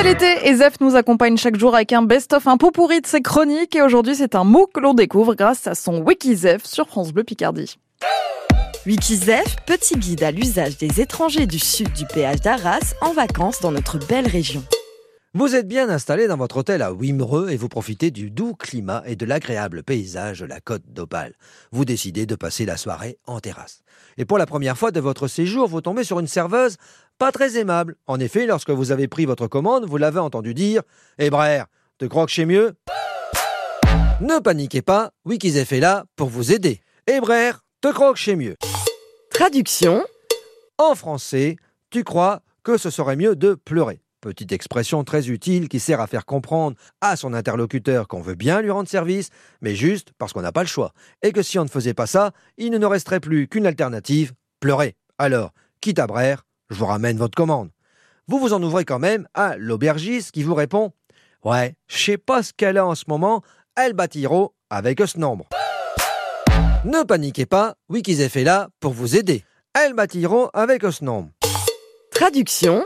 C'est l'été et Zef nous accompagne chaque jour avec un best-of, un pot pourri de ses chroniques. Et aujourd'hui, c'est un mot que l'on découvre grâce à son WikiZef sur France Bleu Picardie. WikiZef, petit guide à l'usage des étrangers du sud du péage d'Arras en vacances dans notre belle région. Vous êtes bien installé dans votre hôtel à Wimereux et vous profitez du doux climat et de l'agréable paysage de la côte d'Opale. Vous décidez de passer la soirée en terrasse. Et pour la première fois de votre séjour, vous tombez sur une serveuse pas très aimable. En effet, lorsque vous avez pris votre commande, vous l'avez entendu dire Eh brère, te crois que chez mieux? Ne paniquez pas, Wikizef est là pour vous aider. Eh brère, te crois que chez mieux? Traduction En français, tu crois que ce serait mieux de pleurer. Petite expression très utile qui sert à faire comprendre à son interlocuteur qu'on veut bien lui rendre service, mais juste parce qu'on n'a pas le choix. Et que si on ne faisait pas ça, il ne nous resterait plus qu'une alternative, pleurer. Alors, quitte à brère, je vous ramène votre commande. Vous vous en ouvrez quand même à l'aubergiste qui vous répond Ouais, je sais pas ce qu'elle a en ce moment, elle bâtira avec ce nombre. Ne paniquez pas, Wikizef est là pour vous aider. Elle bâtira avec ce nombre. Traduction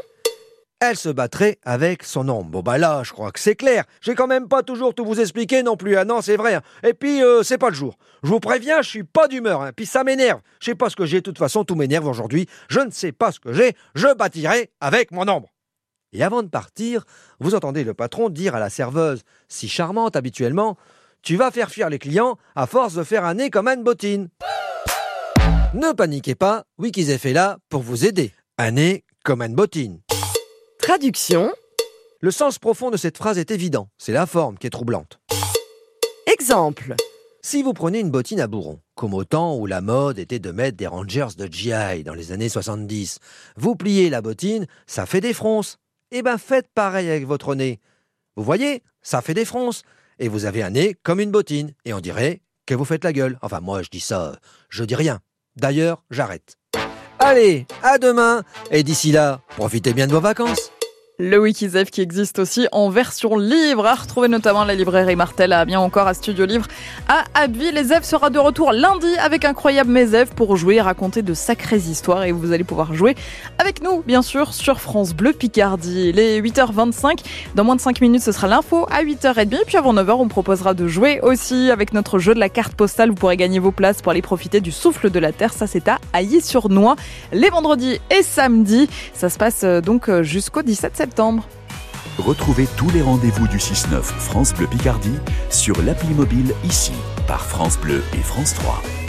elle se battrait avec son ombre. Bon bah là, je crois que c'est clair. J'ai quand même pas toujours tout vous expliquer non plus. Ah non, c'est vrai. Hein. Et puis euh, c'est pas le jour. Je vous préviens, je suis pas d'humeur. Hein. Puis ça m'énerve. Je sais pas ce que j'ai. De toute façon, tout m'énerve aujourd'hui. Je ne sais pas ce que j'ai. Je bâtirai avec mon ombre. Et avant de partir, vous entendez le patron dire à la serveuse, si charmante habituellement, tu vas faire fuir les clients à force de faire un nez comme Anne Bottine. Ne paniquez pas, Wikizef est là pour vous aider. Un nez comme Anne Bottine. Traduction Le sens profond de cette phrase est évident, c'est la forme qui est troublante. Exemple Si vous prenez une bottine à bourron, comme au temps où la mode était de mettre des Rangers de GI dans les années 70, vous pliez la bottine, ça fait des fronces. Eh ben faites pareil avec votre nez. Vous voyez, ça fait des fronces. Et vous avez un nez comme une bottine. Et on dirait que vous faites la gueule. Enfin, moi, je dis ça, je dis rien. D'ailleurs, j'arrête. Allez, à demain. Et d'ici là, profitez bien de vos vacances. Le Wikizef qui existe aussi en version livre, à retrouver notamment la librairie Martel, à bien encore à Studio Livre, à Abbeville. Les Zef sera de retour lundi avec Incroyable Mes pour jouer et raconter de sacrées histoires et vous allez pouvoir jouer avec nous, bien sûr, sur France Bleu Picardie. Les 8h25, dans moins de 5 minutes, ce sera l'info à 8h30. Puis avant 9h, on proposera de jouer aussi avec notre jeu de la carte postale. Vous pourrez gagner vos places pour aller profiter du souffle de la Terre. Ça, c'est à Ailly-sur-Noix, les vendredis et samedis. Ça se passe euh, donc euh, jusqu'au 17 septembre Retrouvez tous les rendez-vous du 6-9 France Bleu Picardie sur l'appli mobile ici par France Bleu et France 3.